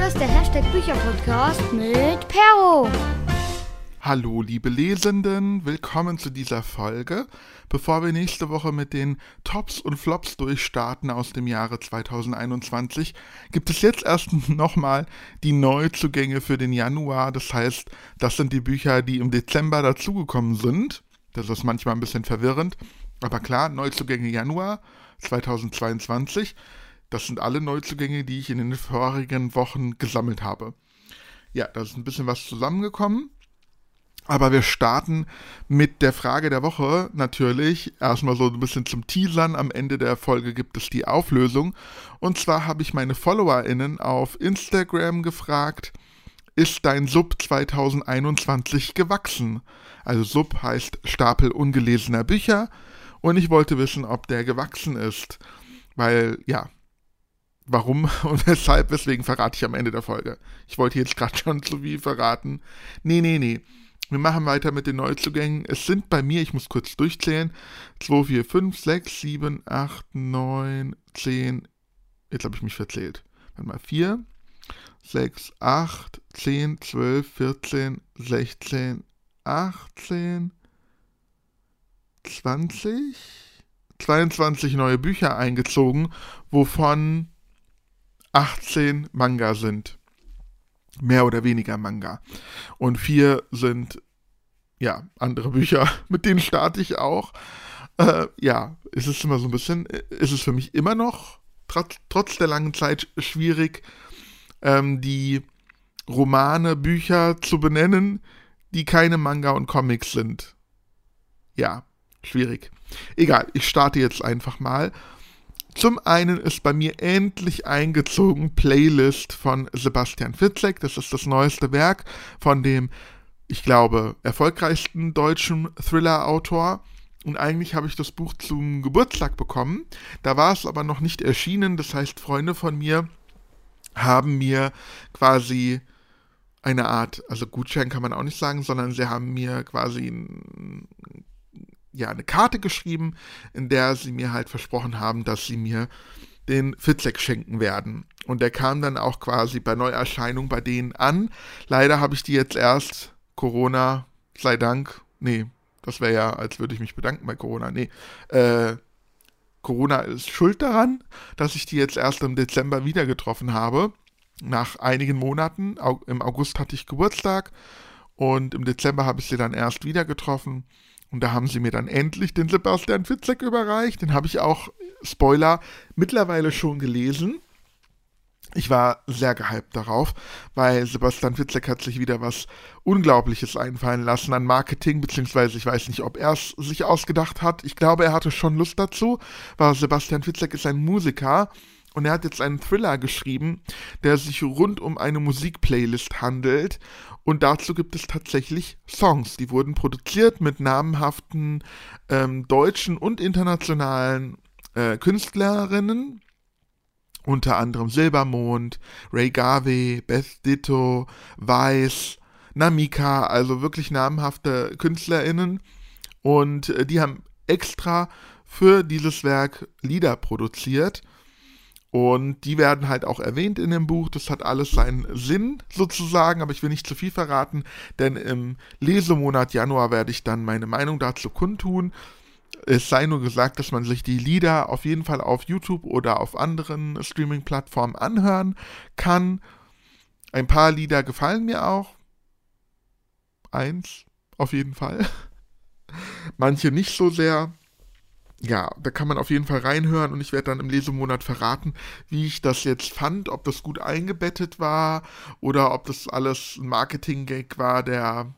Hier ist der Hashtag Bücherpodcast mit Perro. Hallo, liebe Lesenden, willkommen zu dieser Folge. Bevor wir nächste Woche mit den Tops und Flops durchstarten aus dem Jahre 2021, gibt es jetzt erst nochmal die Neuzugänge für den Januar. Das heißt, das sind die Bücher, die im Dezember dazugekommen sind. Das ist manchmal ein bisschen verwirrend. Aber klar, Neuzugänge Januar 2022. Das sind alle Neuzugänge, die ich in den vorigen Wochen gesammelt habe. Ja, da ist ein bisschen was zusammengekommen. Aber wir starten mit der Frage der Woche natürlich. Erstmal so ein bisschen zum Teasern. Am Ende der Folge gibt es die Auflösung. Und zwar habe ich meine FollowerInnen auf Instagram gefragt, ist dein Sub 2021 gewachsen? Also Sub heißt Stapel ungelesener Bücher. Und ich wollte wissen, ob der gewachsen ist. Weil, ja, warum und weshalb, weswegen verrate ich am Ende der Folge. Ich wollte jetzt gerade schon zu viel verraten. Nee, nee, nee. Wir machen weiter mit den Neuzugängen. Es sind bei mir, ich muss kurz durchzählen, 2, 4, 5, 6, 7, 8, 9, 10. Jetzt habe ich mich verzählt. Warte mal, 4, 6, 8, 10, 12, 14, 16, 18, 20, 22 neue Bücher eingezogen, wovon 18 Manga sind mehr oder weniger Manga. Und vier sind, ja, andere Bücher, mit denen starte ich auch. Äh, ja, ist es immer so ein bisschen, ist es für mich immer noch, trotz, trotz der langen Zeit, schwierig, ähm, die Romane, Bücher zu benennen, die keine Manga und Comics sind. Ja, schwierig. Egal, ich starte jetzt einfach mal. Zum einen ist bei mir endlich eingezogen Playlist von Sebastian Fitzek. Das ist das neueste Werk von dem, ich glaube, erfolgreichsten deutschen Thriller-Autor. Und eigentlich habe ich das Buch zum Geburtstag bekommen. Da war es aber noch nicht erschienen. Das heißt, Freunde von mir haben mir quasi eine Art, also Gutschein kann man auch nicht sagen, sondern sie haben mir quasi ein ja, eine Karte geschrieben, in der sie mir halt versprochen haben, dass sie mir den Fitzek schenken werden. Und der kam dann auch quasi bei Neuerscheinung bei denen an. Leider habe ich die jetzt erst, Corona, sei Dank, nee, das wäre ja, als würde ich mich bedanken bei Corona, nee, äh, Corona ist schuld daran, dass ich die jetzt erst im Dezember wieder getroffen habe. Nach einigen Monaten, im August hatte ich Geburtstag und im Dezember habe ich sie dann erst wieder getroffen. Und da haben sie mir dann endlich den Sebastian Fitzek überreicht. Den habe ich auch, Spoiler, mittlerweile schon gelesen. Ich war sehr gehypt darauf, weil Sebastian Fitzek hat sich wieder was Unglaubliches einfallen lassen an Marketing, beziehungsweise ich weiß nicht, ob er es sich ausgedacht hat. Ich glaube, er hatte schon Lust dazu, weil Sebastian Fitzek ist ein Musiker und er hat jetzt einen Thriller geschrieben, der sich rund um eine Musikplaylist handelt. Und dazu gibt es tatsächlich Songs. Die wurden produziert mit namhaften ähm, deutschen und internationalen äh, Künstlerinnen. Unter anderem Silbermond, Ray Garvey, Beth Ditto, Weiss, Namika, also wirklich namhafte KünstlerInnen. Und äh, die haben extra für dieses Werk Lieder produziert. Und die werden halt auch erwähnt in dem Buch. Das hat alles seinen Sinn sozusagen, aber ich will nicht zu viel verraten, denn im Lesemonat Januar werde ich dann meine Meinung dazu kundtun. Es sei nur gesagt, dass man sich die Lieder auf jeden Fall auf YouTube oder auf anderen Streaming-Plattformen anhören kann. Ein paar Lieder gefallen mir auch. Eins, auf jeden Fall. Manche nicht so sehr ja, da kann man auf jeden Fall reinhören und ich werde dann im Lesemonat verraten, wie ich das jetzt fand, ob das gut eingebettet war oder ob das alles ein Marketing-Gag war, der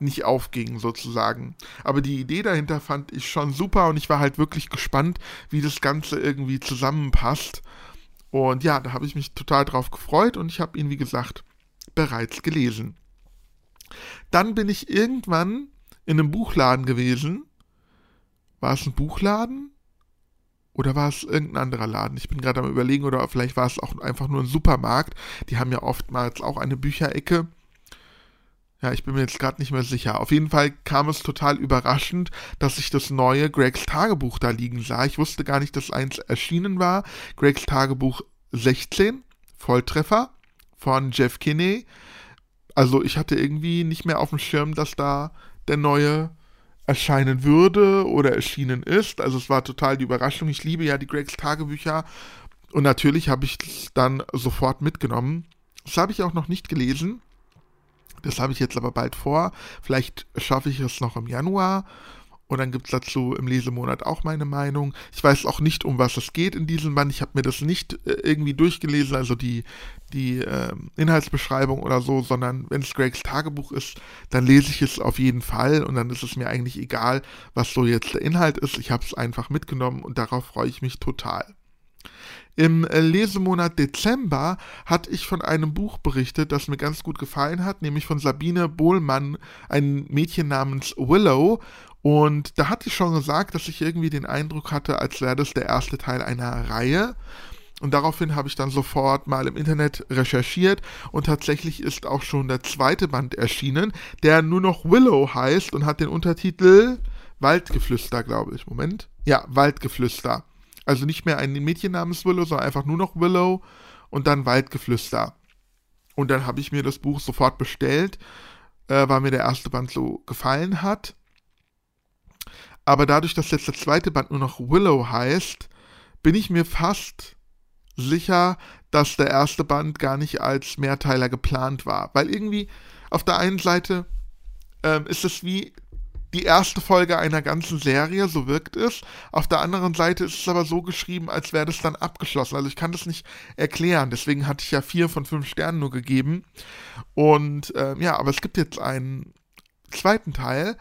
nicht aufging sozusagen. Aber die Idee dahinter fand ich schon super und ich war halt wirklich gespannt, wie das Ganze irgendwie zusammenpasst. Und ja, da habe ich mich total drauf gefreut und ich habe ihn, wie gesagt, bereits gelesen. Dann bin ich irgendwann in einem Buchladen gewesen war es ein Buchladen? Oder war es irgendein anderer Laden? Ich bin gerade am überlegen, oder vielleicht war es auch einfach nur ein Supermarkt. Die haben ja oftmals auch eine Bücherecke. Ja, ich bin mir jetzt gerade nicht mehr sicher. Auf jeden Fall kam es total überraschend, dass ich das neue Gregs Tagebuch da liegen sah. Ich wusste gar nicht, dass eins erschienen war. Gregs Tagebuch 16, Volltreffer. von Jeff Kinney. Also ich hatte irgendwie nicht mehr auf dem Schirm, dass da der neue erscheinen würde oder erschienen ist. Also es war total die Überraschung. Ich liebe ja die Gregs Tagebücher und natürlich habe ich es dann sofort mitgenommen. Das habe ich auch noch nicht gelesen. Das habe ich jetzt aber bald vor. Vielleicht schaffe ich es noch im Januar. Und dann gibt es dazu im Lesemonat auch meine Meinung. Ich weiß auch nicht, um was es geht in diesem Band. Ich habe mir das nicht äh, irgendwie durchgelesen, also die, die äh, Inhaltsbeschreibung oder so, sondern wenn es Gregs Tagebuch ist, dann lese ich es auf jeden Fall und dann ist es mir eigentlich egal, was so jetzt der Inhalt ist. Ich habe es einfach mitgenommen und darauf freue ich mich total. Im äh, Lesemonat Dezember hatte ich von einem Buch berichtet, das mir ganz gut gefallen hat, nämlich von Sabine Bohlmann, ein Mädchen namens Willow. Und da hatte ich schon gesagt, dass ich irgendwie den Eindruck hatte, als wäre das der erste Teil einer Reihe. Und daraufhin habe ich dann sofort mal im Internet recherchiert und tatsächlich ist auch schon der zweite Band erschienen, der nur noch Willow heißt und hat den Untertitel Waldgeflüster, glaube ich. Moment. Ja, Waldgeflüster. Also nicht mehr ein Mädchen namens Willow, sondern einfach nur noch Willow und dann Waldgeflüster. Und dann habe ich mir das Buch sofort bestellt, äh, weil mir der erste Band so gefallen hat. Aber dadurch, dass jetzt der zweite Band nur noch Willow heißt, bin ich mir fast sicher, dass der erste Band gar nicht als Mehrteiler geplant war. Weil irgendwie auf der einen Seite ähm, ist es wie die erste Folge einer ganzen Serie, so wirkt es. Auf der anderen Seite ist es aber so geschrieben, als wäre das dann abgeschlossen. Also ich kann das nicht erklären. Deswegen hatte ich ja vier von fünf Sternen nur gegeben. Und ähm, ja, aber es gibt jetzt einen zweiten Teil.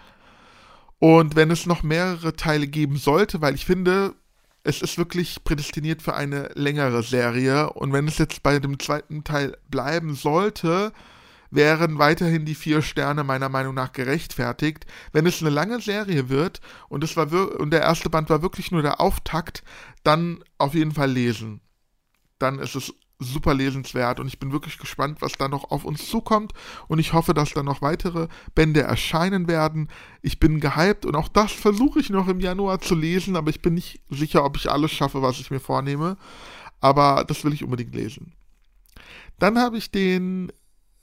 Und wenn es noch mehrere Teile geben sollte, weil ich finde, es ist wirklich prädestiniert für eine längere Serie. Und wenn es jetzt bei dem zweiten Teil bleiben sollte, wären weiterhin die vier Sterne meiner Meinung nach gerechtfertigt. Wenn es eine lange Serie wird und es war und der erste Band war wirklich nur der Auftakt, dann auf jeden Fall lesen. Dann ist es super lesenswert und ich bin wirklich gespannt, was da noch auf uns zukommt und ich hoffe, dass da noch weitere Bände erscheinen werden. Ich bin gehypt und auch das versuche ich noch im Januar zu lesen, aber ich bin nicht sicher, ob ich alles schaffe, was ich mir vornehme. Aber das will ich unbedingt lesen. Dann habe ich den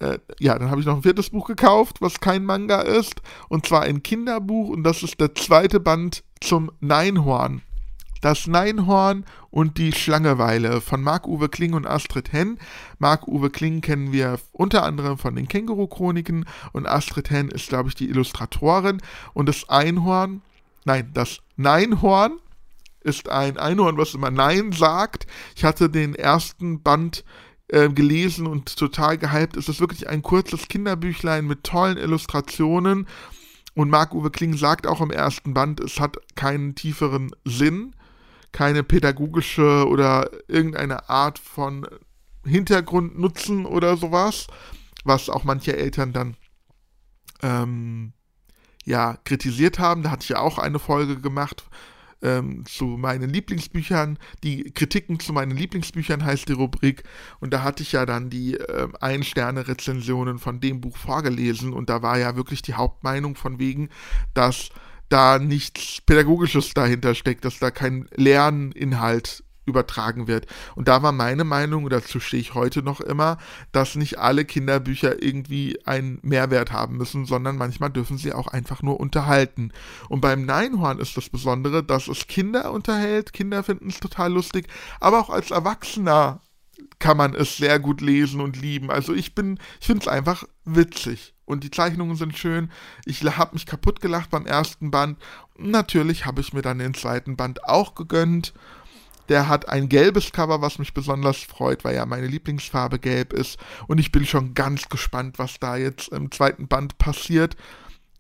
äh, ja, dann habe ich noch ein viertes Buch gekauft, was kein Manga ist, und zwar ein Kinderbuch, und das ist der zweite Band zum Neinhorn. Das Neinhorn und die Schlangeweile von Marc-Uwe Kling und Astrid Henn. Marc-Uwe Kling kennen wir unter anderem von den Känguru-Chroniken und Astrid Henn ist, glaube ich, die Illustratorin. Und das Einhorn, nein, das Neinhorn ist ein Einhorn, was immer Nein sagt. Ich hatte den ersten Band äh, gelesen und total gehypt. Es ist wirklich ein kurzes Kinderbüchlein mit tollen Illustrationen. Und Marc-Uwe Kling sagt auch im ersten Band, es hat keinen tieferen Sinn, keine pädagogische oder irgendeine Art von Hintergrundnutzen oder sowas, was auch manche Eltern dann ähm, ja kritisiert haben. Da hatte ich ja auch eine Folge gemacht ähm, zu meinen Lieblingsbüchern. Die Kritiken zu meinen Lieblingsbüchern heißt die Rubrik. Und da hatte ich ja dann die äh, Ein-Sterne-Rezensionen von dem Buch vorgelesen. Und da war ja wirklich die Hauptmeinung von wegen, dass da nichts Pädagogisches dahinter steckt, dass da kein Lerninhalt übertragen wird. Und da war meine Meinung, und dazu stehe ich heute noch immer, dass nicht alle Kinderbücher irgendwie einen Mehrwert haben müssen, sondern manchmal dürfen sie auch einfach nur unterhalten. Und beim Neinhorn ist das Besondere, dass es Kinder unterhält. Kinder finden es total lustig, aber auch als Erwachsener kann man es sehr gut lesen und lieben. Also ich bin, ich finde es einfach witzig. Und die Zeichnungen sind schön. Ich habe mich kaputt gelacht beim ersten Band. Natürlich habe ich mir dann den zweiten Band auch gegönnt. Der hat ein gelbes Cover, was mich besonders freut, weil ja meine Lieblingsfarbe gelb ist. Und ich bin schon ganz gespannt, was da jetzt im zweiten Band passiert.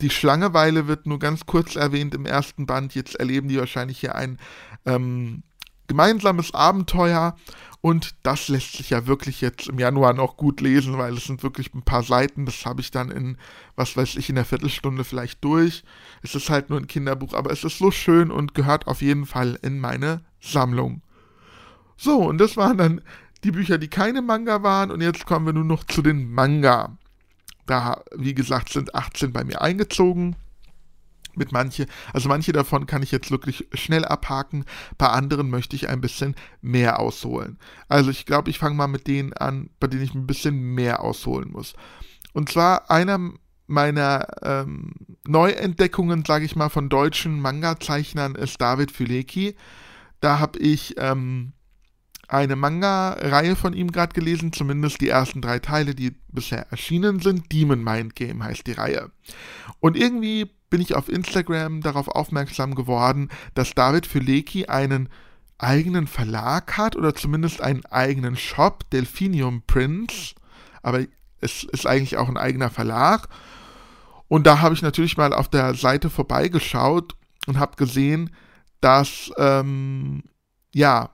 Die Schlangeweile wird nur ganz kurz erwähnt im ersten Band. Jetzt erleben die wahrscheinlich hier ein ähm, gemeinsames Abenteuer. Und das lässt sich ja wirklich jetzt im Januar noch gut lesen, weil es sind wirklich ein paar Seiten. Das habe ich dann in, was weiß ich, in der Viertelstunde vielleicht durch. Es ist halt nur ein Kinderbuch, aber es ist so schön und gehört auf jeden Fall in meine Sammlung. So, und das waren dann die Bücher, die keine Manga waren. Und jetzt kommen wir nun noch zu den Manga. Da, wie gesagt, sind 18 bei mir eingezogen. Mit manche, also manche davon kann ich jetzt wirklich schnell abhaken, bei anderen möchte ich ein bisschen mehr ausholen. Also ich glaube, ich fange mal mit denen an, bei denen ich ein bisschen mehr ausholen muss. Und zwar einer meiner ähm, Neuentdeckungen, sage ich mal, von deutschen Manga-Zeichnern ist David Fülecki. Da habe ich ähm, eine Manga-Reihe von ihm gerade gelesen, zumindest die ersten drei Teile, die bisher erschienen sind. Demon Mind Game heißt die Reihe. Und irgendwie bin ich auf Instagram darauf aufmerksam geworden, dass David Fülecki einen eigenen Verlag hat oder zumindest einen eigenen Shop, Delphinium Prince. Aber es ist eigentlich auch ein eigener Verlag. Und da habe ich natürlich mal auf der Seite vorbeigeschaut und habe gesehen, dass ähm, ja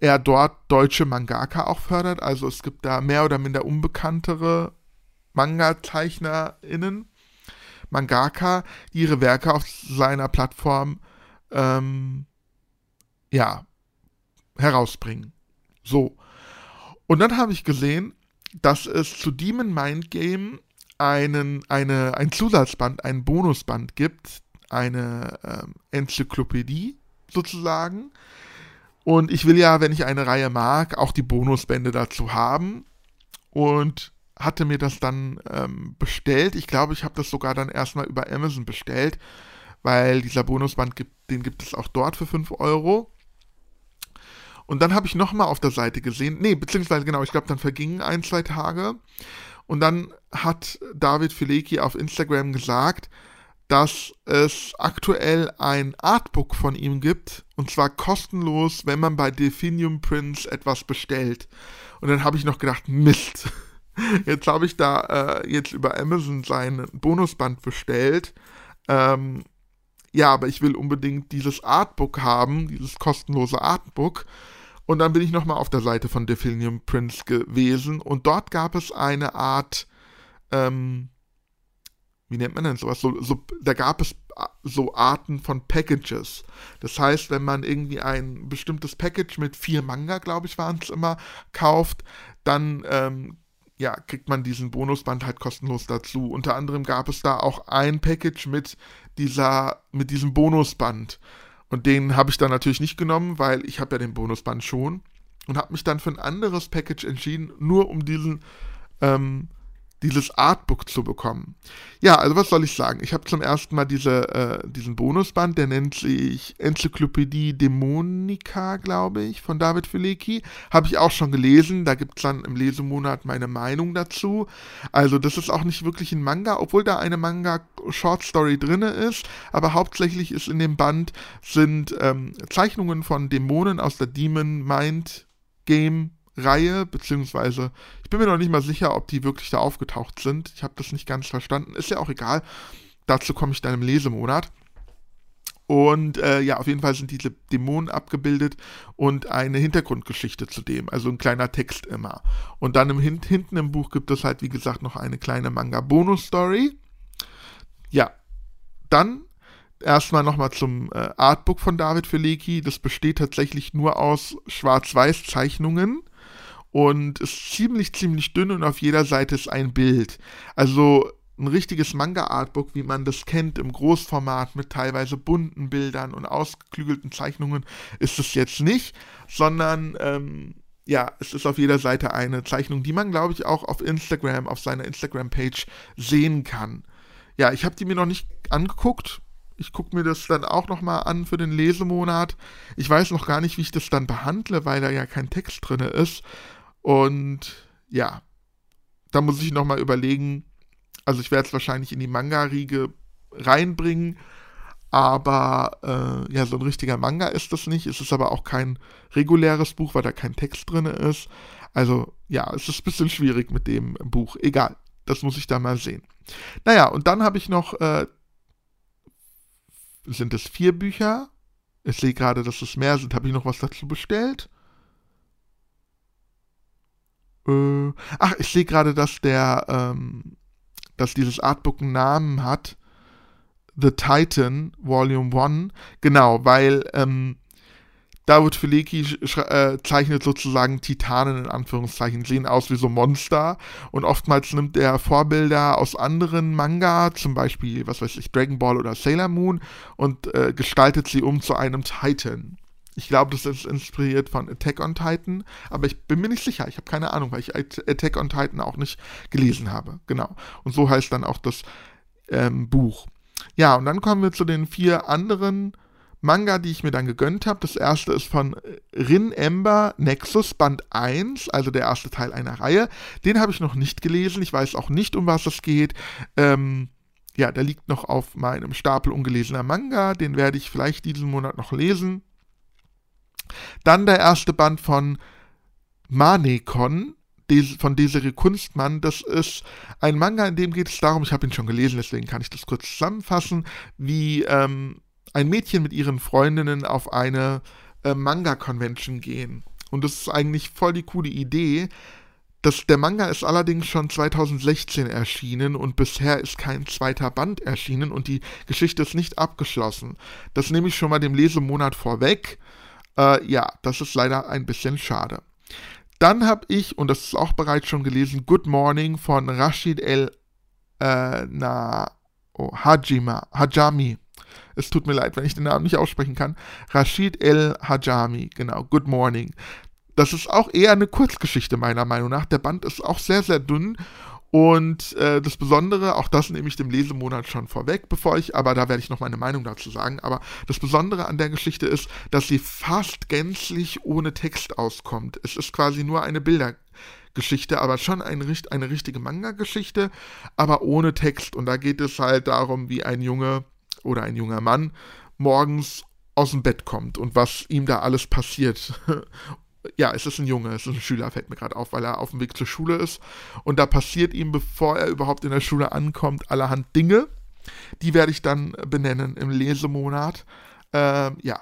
er dort deutsche Mangaka auch fördert. Also es gibt da mehr oder minder unbekanntere Manga-ZeichnerInnen, Mangaka, die ihre Werke auf seiner Plattform ähm, ja, herausbringen. So. Und dann habe ich gesehen, dass es zu Demon Mind Game einen, eine, ein Zusatzband, ein Bonusband gibt, eine ähm, Enzyklopädie sozusagen. Und ich will ja, wenn ich eine Reihe mag, auch die Bonusbände dazu haben. Und hatte mir das dann ähm, bestellt. Ich glaube, ich habe das sogar dann erstmal über Amazon bestellt, weil dieser Bonusband gibt, den gibt es auch dort für 5 Euro. Und dann habe ich nochmal auf der Seite gesehen, nee, beziehungsweise genau, ich glaube, dann vergingen ein, zwei Tage. Und dann hat David Filecki auf Instagram gesagt, dass es aktuell ein Artbook von ihm gibt, und zwar kostenlos, wenn man bei Definium Prince etwas bestellt. Und dann habe ich noch gedacht, Mist. Jetzt habe ich da äh, jetzt über Amazon sein Bonusband bestellt. Ähm, ja, aber ich will unbedingt dieses Artbook haben, dieses kostenlose Artbook. Und dann bin ich nochmal auf der Seite von Definium Prince gewesen und dort gab es eine Art, ähm, wie nennt man denn sowas? So, so, da gab es äh, so Arten von Packages. Das heißt, wenn man irgendwie ein bestimmtes Package mit vier Manga, glaube ich, waren es immer, kauft, dann ähm, ja, kriegt man diesen Bonusband halt kostenlos dazu. Unter anderem gab es da auch ein Package mit dieser, mit diesem Bonusband. Und den habe ich dann natürlich nicht genommen, weil ich habe ja den Bonusband schon und habe mich dann für ein anderes Package entschieden, nur um diesen ähm, dieses Artbook zu bekommen. Ja, also was soll ich sagen? Ich habe zum ersten Mal diese, äh, diesen Bonusband, der nennt sich Enzyklopädie Dämonica, glaube ich, von David Filecki. Habe ich auch schon gelesen. Da gibt es dann im Lesemonat meine Meinung dazu. Also das ist auch nicht wirklich ein Manga, obwohl da eine Manga-Short-Story drin ist. Aber hauptsächlich ist in dem Band sind ähm, Zeichnungen von Dämonen aus der Demon Mind Game Reihe, beziehungsweise ich bin mir noch nicht mal sicher, ob die wirklich da aufgetaucht sind. Ich habe das nicht ganz verstanden. Ist ja auch egal. Dazu komme ich dann im Lesemonat. Und äh, ja, auf jeden Fall sind diese Dämonen abgebildet und eine Hintergrundgeschichte zu dem, also ein kleiner Text immer. Und dann im, hinten im Buch gibt es halt, wie gesagt, noch eine kleine Manga-Bonus-Story. Ja, dann erstmal nochmal zum äh, Artbook von David Filecki. Das besteht tatsächlich nur aus Schwarz-Weiß-Zeichnungen und ist ziemlich, ziemlich dünn und auf jeder Seite ist ein Bild. Also ein richtiges Manga-Artbook, wie man das kennt, im Großformat mit teilweise bunten Bildern und ausgeklügelten Zeichnungen, ist es jetzt nicht, sondern ähm, ja, es ist auf jeder Seite eine Zeichnung, die man, glaube ich, auch auf Instagram, auf seiner Instagram-Page sehen kann. Ja, ich habe die mir noch nicht angeguckt. Ich gucke mir das dann auch nochmal an für den Lesemonat. Ich weiß noch gar nicht, wie ich das dann behandle, weil da ja kein Text drin ist. Und ja, da muss ich nochmal überlegen. Also ich werde es wahrscheinlich in die Manga-Riege reinbringen. Aber äh, ja, so ein richtiger Manga ist das nicht. Es ist aber auch kein reguläres Buch, weil da kein Text drin ist. Also ja, es ist ein bisschen schwierig mit dem Buch. Egal, das muss ich da mal sehen. Naja, und dann habe ich noch, äh, sind es vier Bücher? Ich sehe gerade, dass es mehr sind. Habe ich noch was dazu bestellt? Äh, ach, ich sehe gerade, dass der, ähm, dass dieses Artbook einen Namen hat. The Titan, Volume 1. Genau, weil ähm, David Fileki äh, zeichnet sozusagen Titanen in Anführungszeichen, sehen aus wie so Monster und oftmals nimmt er Vorbilder aus anderen Manga, zum Beispiel, was weiß ich, Dragon Ball oder Sailor Moon und äh, gestaltet sie um zu einem Titan. Ich glaube, das ist inspiriert von Attack on Titan, aber ich bin mir nicht sicher. Ich habe keine Ahnung, weil ich Attack on Titan auch nicht gelesen habe. Genau. Und so heißt dann auch das ähm, Buch. Ja, und dann kommen wir zu den vier anderen Manga, die ich mir dann gegönnt habe. Das erste ist von Rin Ember Nexus Band 1, also der erste Teil einer Reihe. Den habe ich noch nicht gelesen. Ich weiß auch nicht, um was es geht. Ähm, ja, der liegt noch auf meinem Stapel ungelesener Manga. Den werde ich vielleicht diesen Monat noch lesen. Dann der erste Band von Manekon, von Desiree Kunstmann. Das ist ein Manga, in dem geht es darum, ich habe ihn schon gelesen, deswegen kann ich das kurz zusammenfassen, wie ähm, ein Mädchen mit ihren Freundinnen auf eine äh, Manga-Convention gehen. Und das ist eigentlich voll die coole Idee. Das, der Manga ist allerdings schon 2016 erschienen und bisher ist kein zweiter Band erschienen und die Geschichte ist nicht abgeschlossen. Das nehme ich schon mal dem Lesemonat vorweg. Äh, ja, das ist leider ein bisschen schade. Dann habe ich, und das ist auch bereits schon gelesen, Good Morning von Rashid El äh, na, oh, Hajima, Hajami. Es tut mir leid, wenn ich den Namen nicht aussprechen kann. Rashid El Hajami, genau, Good Morning. Das ist auch eher eine Kurzgeschichte meiner Meinung nach. Der Band ist auch sehr, sehr dünn. Und äh, das Besondere, auch das nehme ich dem Lesemonat schon vorweg, bevor ich, aber da werde ich noch meine Meinung dazu sagen. Aber das Besondere an der Geschichte ist, dass sie fast gänzlich ohne Text auskommt. Es ist quasi nur eine Bildergeschichte, aber schon eine, eine richtige Manga-Geschichte, aber ohne Text. Und da geht es halt darum, wie ein Junge oder ein junger Mann morgens aus dem Bett kommt und was ihm da alles passiert. ja, es ist ein Junge, es ist ein Schüler, fällt mir gerade auf, weil er auf dem Weg zur Schule ist. Und da passiert ihm, bevor er überhaupt in der Schule ankommt, allerhand Dinge. Die werde ich dann benennen im Lesemonat. Ähm, ja,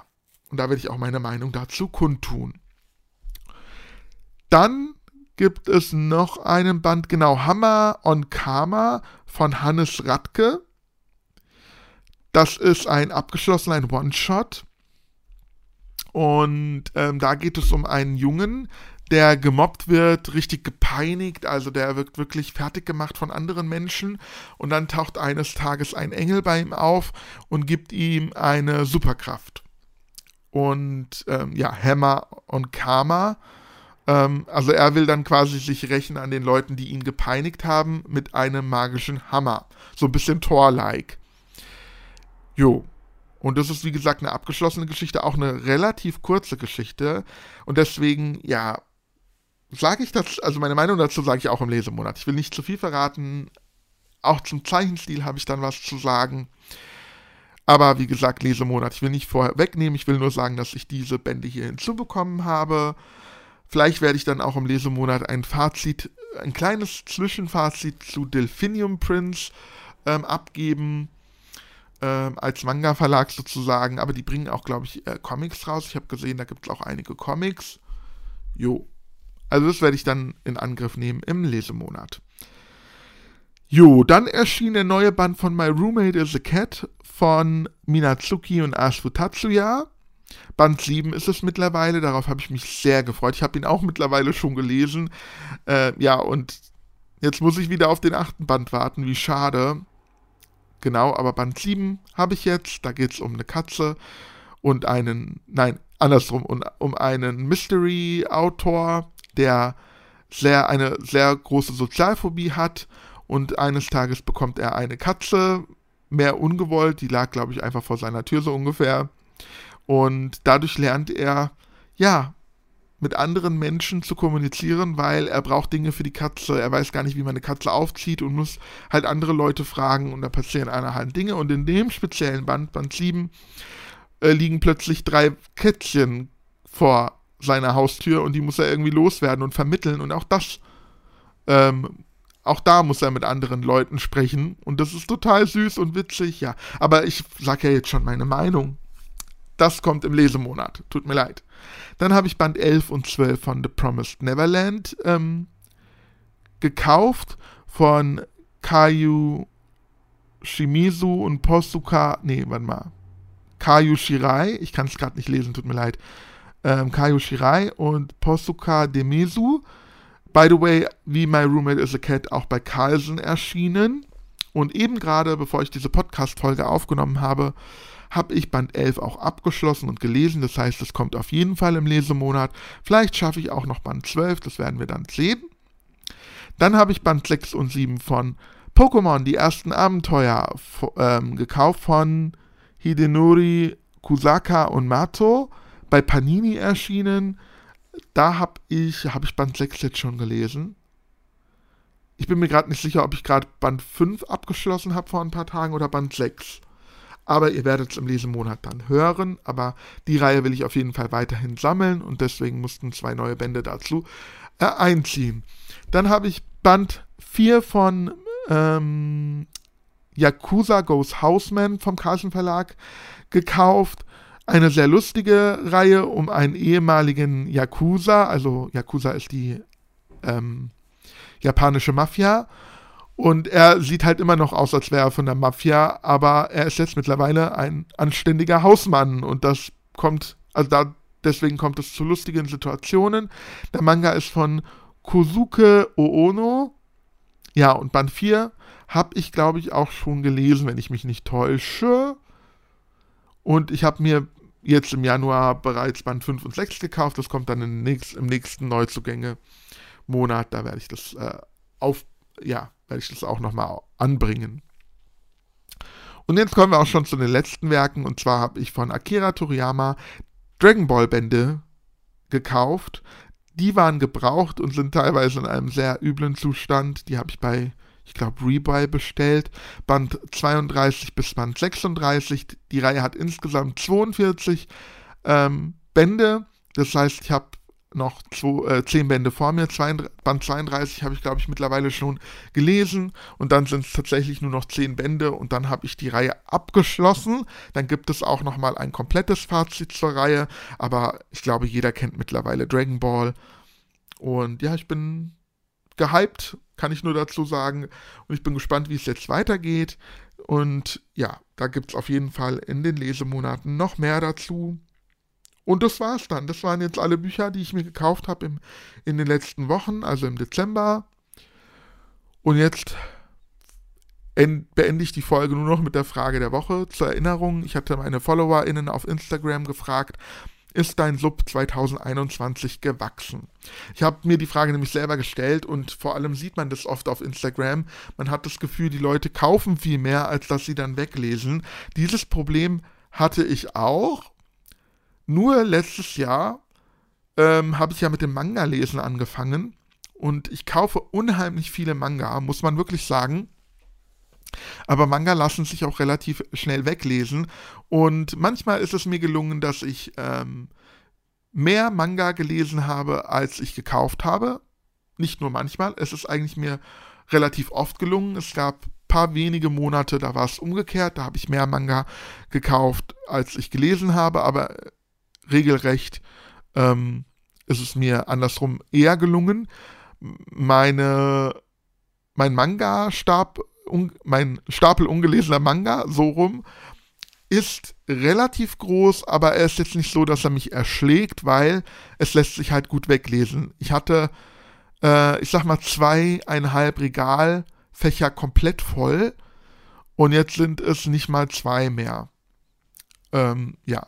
und da werde ich auch meine Meinung dazu kundtun. Dann gibt es noch einen Band, genau, Hammer on Karma von Hannes Radke. Das ist ein abgeschlossener, One-Shot. Und ähm, da geht es um einen Jungen, der gemobbt wird, richtig gepeinigt, also der wird wirklich fertig gemacht von anderen Menschen. Und dann taucht eines Tages ein Engel bei ihm auf und gibt ihm eine Superkraft. Und ähm, ja, Hammer und Karma. Ähm, also er will dann quasi sich rächen an den Leuten, die ihn gepeinigt haben, mit einem magischen Hammer. So ein bisschen Thor-like. Jo. Und das ist, wie gesagt, eine abgeschlossene Geschichte, auch eine relativ kurze Geschichte. Und deswegen, ja, sage ich das, also meine Meinung dazu sage ich auch im Lesemonat. Ich will nicht zu viel verraten. Auch zum Zeichenstil habe ich dann was zu sagen. Aber wie gesagt, Lesemonat. Ich will nicht vorher wegnehmen. Ich will nur sagen, dass ich diese Bände hier hinzubekommen habe. Vielleicht werde ich dann auch im Lesemonat ein Fazit, ein kleines Zwischenfazit zu Delphinium Prince ähm, abgeben äh, als Manga-Verlag sozusagen, aber die bringen auch, glaube ich, äh, Comics raus. Ich habe gesehen, da gibt es auch einige Comics. Jo. Also das werde ich dann in Angriff nehmen im Lesemonat. Jo, dann erschien der neue Band von My Roommate is a Cat von Minatsuki und Ashfu Tatsuya. Band 7 ist es mittlerweile, darauf habe ich mich sehr gefreut. Ich habe ihn auch mittlerweile schon gelesen. Äh, ja, und jetzt muss ich wieder auf den achten Band warten, wie schade. Genau, aber Band 7 habe ich jetzt. Da geht es um eine Katze und einen, nein, andersrum, um, um einen Mystery-Autor, der sehr, eine sehr große Sozialphobie hat und eines Tages bekommt er eine Katze, mehr ungewollt, die lag, glaube ich, einfach vor seiner Tür so ungefähr. Und dadurch lernt er, ja, mit anderen Menschen zu kommunizieren, weil er braucht Dinge für die Katze. Er weiß gar nicht, wie man eine Katze aufzieht und muss halt andere Leute fragen und da passieren allerhand Dinge. Und in dem speziellen Band, Band 7, äh, liegen plötzlich drei Kätzchen vor seiner Haustür und die muss er irgendwie loswerden und vermitteln und auch das, ähm, auch da muss er mit anderen Leuten sprechen und das ist total süß und witzig, ja. Aber ich sag ja jetzt schon meine Meinung. Das kommt im Lesemonat. Tut mir leid. Dann habe ich Band 11 und 12 von The Promised Neverland ähm, gekauft von Kayu Shimizu und Posuka. Nee, warte mal. Kayu Shirai. Ich kann es gerade nicht lesen, tut mir leid. ähm, Kayo Shirai und Posuka Demesu. By the way, wie My Roommate is a Cat auch bei Carlsen erschienen. Und eben gerade, bevor ich diese Podcast-Folge aufgenommen habe, habe ich Band 11 auch abgeschlossen und gelesen. Das heißt, es kommt auf jeden Fall im Lesemonat. Vielleicht schaffe ich auch noch Band 12, das werden wir dann sehen. Dann habe ich Band 6 und 7 von Pokémon, die ersten Abenteuer, ähm, gekauft von Hidenori Kusaka und Mato, bei Panini erschienen. Da habe ich, habe ich Band 6 jetzt schon gelesen. Ich bin mir gerade nicht sicher, ob ich gerade Band 5 abgeschlossen habe vor ein paar Tagen oder Band 6. Aber ihr werdet es im Lesemonat dann hören. Aber die Reihe will ich auf jeden Fall weiterhin sammeln und deswegen mussten zwei neue Bände dazu äh, einziehen. Dann habe ich Band 4 von ähm, Yakuza Goes Houseman vom Carlsen Verlag gekauft. Eine sehr lustige Reihe um einen ehemaligen Yakuza, also Yakuza ist die ähm, japanische Mafia. Und er sieht halt immer noch aus, als wäre er von der Mafia, aber er ist jetzt mittlerweile ein anständiger Hausmann und das kommt, also da, deswegen kommt es zu lustigen Situationen. Der Manga ist von Kosuke Oono. Ja, und Band 4 habe ich, glaube ich, auch schon gelesen, wenn ich mich nicht täusche. Und ich habe mir jetzt im Januar bereits Band 5 und 6 gekauft. Das kommt dann im, nächst, im nächsten Neuzugänge-Monat. Da werde ich das äh, auf, ja, werde ich das auch nochmal anbringen. Und jetzt kommen wir auch schon zu den letzten Werken. Und zwar habe ich von Akira Toriyama Dragon Ball Bände gekauft. Die waren gebraucht und sind teilweise in einem sehr üblen Zustand. Die habe ich bei, ich glaube, Rebuy bestellt. Band 32 bis Band 36. Die Reihe hat insgesamt 42 ähm, Bände. Das heißt, ich habe noch zwei, äh, zehn Bände vor mir. Zwei, Band 32 habe ich, glaube ich, mittlerweile schon gelesen. Und dann sind es tatsächlich nur noch zehn Bände. Und dann habe ich die Reihe abgeschlossen. Dann gibt es auch noch mal ein komplettes Fazit zur Reihe. Aber ich glaube, jeder kennt mittlerweile Dragon Ball. Und ja, ich bin gehypt, kann ich nur dazu sagen. Und ich bin gespannt, wie es jetzt weitergeht. Und ja, da gibt es auf jeden Fall in den Lesemonaten noch mehr dazu. Und das war's dann. Das waren jetzt alle Bücher, die ich mir gekauft habe in den letzten Wochen, also im Dezember. Und jetzt beende ich die Folge nur noch mit der Frage der Woche. Zur Erinnerung, ich hatte meine FollowerInnen auf Instagram gefragt, ist dein Sub 2021 gewachsen? Ich habe mir die Frage nämlich selber gestellt und vor allem sieht man das oft auf Instagram. Man hat das Gefühl, die Leute kaufen viel mehr, als dass sie dann weglesen. Dieses Problem hatte ich auch nur letztes Jahr ähm, habe ich ja mit dem Manga-Lesen angefangen und ich kaufe unheimlich viele Manga, muss man wirklich sagen. Aber Manga lassen sich auch relativ schnell weglesen und manchmal ist es mir gelungen, dass ich ähm, mehr Manga gelesen habe, als ich gekauft habe. Nicht nur manchmal, es ist eigentlich mir relativ oft gelungen. Es gab paar wenige Monate, da war es umgekehrt, da habe ich mehr Manga gekauft, als ich gelesen habe, aber regelrecht ähm, ist es mir andersrum eher gelungen, meine, mein Manga-Stab, mein Stapel ungelesener Manga, so rum, ist relativ groß, aber er ist jetzt nicht so, dass er mich erschlägt, weil es lässt sich halt gut weglesen. Ich hatte, äh, ich sag mal, zweieinhalb Regalfächer komplett voll und jetzt sind es nicht mal zwei mehr. Ähm, ja.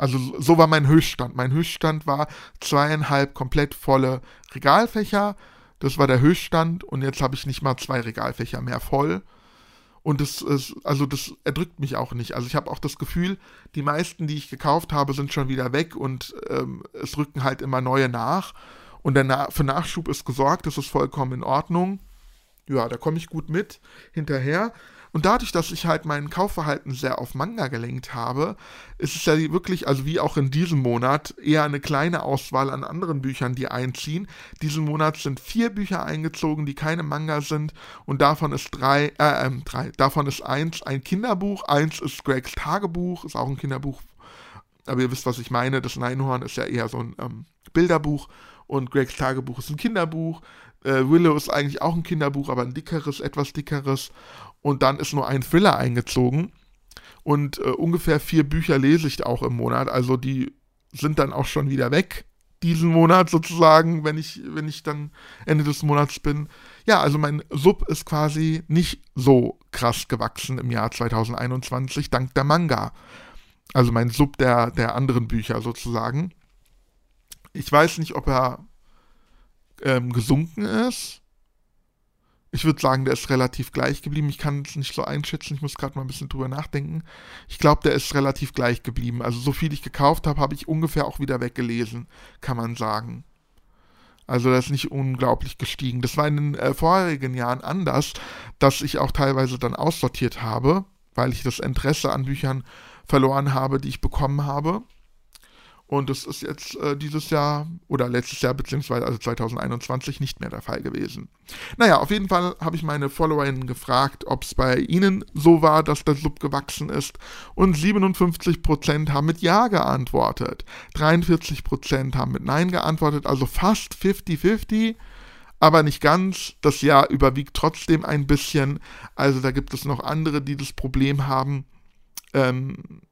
Also so war mein Höchststand. Mein Höchststand war zweieinhalb komplett volle Regalfächer. Das war der Höchststand und jetzt habe ich nicht mal zwei Regalfächer mehr voll. Und das ist, also das erdrückt mich auch nicht. Also ich habe auch das Gefühl, die meisten, die ich gekauft habe, sind schon wieder weg und ähm, es rücken halt immer neue nach. Und Na für Nachschub ist gesorgt, das ist vollkommen in Ordnung. Ja, da komme ich gut mit hinterher. Und dadurch, dass ich halt mein Kaufverhalten sehr auf Manga gelenkt habe, ist es ja wirklich, also wie auch in diesem Monat, eher eine kleine Auswahl an anderen Büchern, die einziehen. Diesen Monat sind vier Bücher eingezogen, die keine Manga sind. Und davon ist drei, äh, äh, drei, davon ist eins ein Kinderbuch, eins ist Gregs Tagebuch, ist auch ein Kinderbuch, aber ihr wisst, was ich meine, das Neinhorn ist ja eher so ein ähm, Bilderbuch und Gregs Tagebuch ist ein Kinderbuch. Äh, Willow ist eigentlich auch ein Kinderbuch, aber ein dickeres, etwas dickeres und dann ist nur ein Thriller eingezogen. Und äh, ungefähr vier Bücher lese ich auch im Monat. Also die sind dann auch schon wieder weg diesen Monat sozusagen, wenn ich, wenn ich dann Ende des Monats bin. Ja, also mein Sub ist quasi nicht so krass gewachsen im Jahr 2021, dank der Manga. Also mein Sub der, der anderen Bücher sozusagen. Ich weiß nicht, ob er ähm, gesunken ist. Ich würde sagen, der ist relativ gleich geblieben. Ich kann es nicht so einschätzen. Ich muss gerade mal ein bisschen drüber nachdenken. Ich glaube, der ist relativ gleich geblieben. Also so viel ich gekauft habe, habe ich ungefähr auch wieder weggelesen, kann man sagen. Also das ist nicht unglaublich gestiegen. Das war in den äh, vorherigen Jahren anders, dass ich auch teilweise dann aussortiert habe, weil ich das Interesse an Büchern verloren habe, die ich bekommen habe. Und das ist jetzt äh, dieses Jahr oder letztes Jahr beziehungsweise also 2021 nicht mehr der Fall gewesen. Naja, auf jeden Fall habe ich meine Followerinnen gefragt, ob es bei ihnen so war, dass der Sub gewachsen ist. Und 57% haben mit Ja geantwortet. 43% haben mit Nein geantwortet, also fast 50-50 aber nicht ganz. Das Ja überwiegt trotzdem ein bisschen. Also da gibt es noch andere, die das Problem haben, ähm,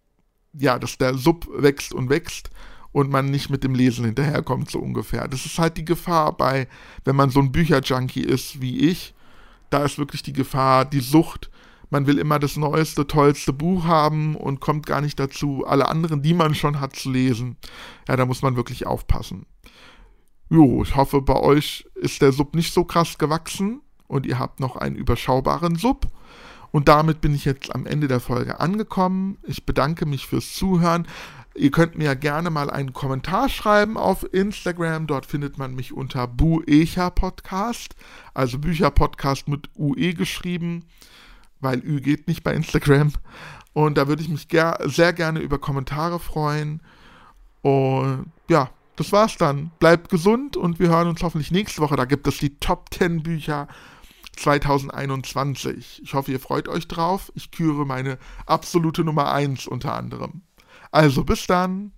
ja, dass der Sub wächst und wächst und man nicht mit dem Lesen hinterherkommt, so ungefähr. Das ist halt die Gefahr bei, wenn man so ein Bücherjunkie ist wie ich, da ist wirklich die Gefahr, die Sucht. Man will immer das neueste, tollste Buch haben und kommt gar nicht dazu, alle anderen, die man schon hat, zu lesen. Ja, da muss man wirklich aufpassen. Jo, ich hoffe, bei euch ist der Sub nicht so krass gewachsen und ihr habt noch einen überschaubaren Sub. Und damit bin ich jetzt am Ende der Folge angekommen. Ich bedanke mich fürs Zuhören. Ihr könnt mir gerne mal einen Kommentar schreiben auf Instagram. Dort findet man mich unter Buecha Podcast, also Bücher Podcast mit UE geschrieben, weil Ü geht nicht bei Instagram. Und da würde ich mich ger sehr gerne über Kommentare freuen. Und ja, das war's dann. Bleibt gesund und wir hören uns hoffentlich nächste Woche. Da gibt es die Top 10 Bücher 2021. Ich hoffe, ihr freut euch drauf. Ich küre meine absolute Nummer 1 unter anderem. Also bis dann.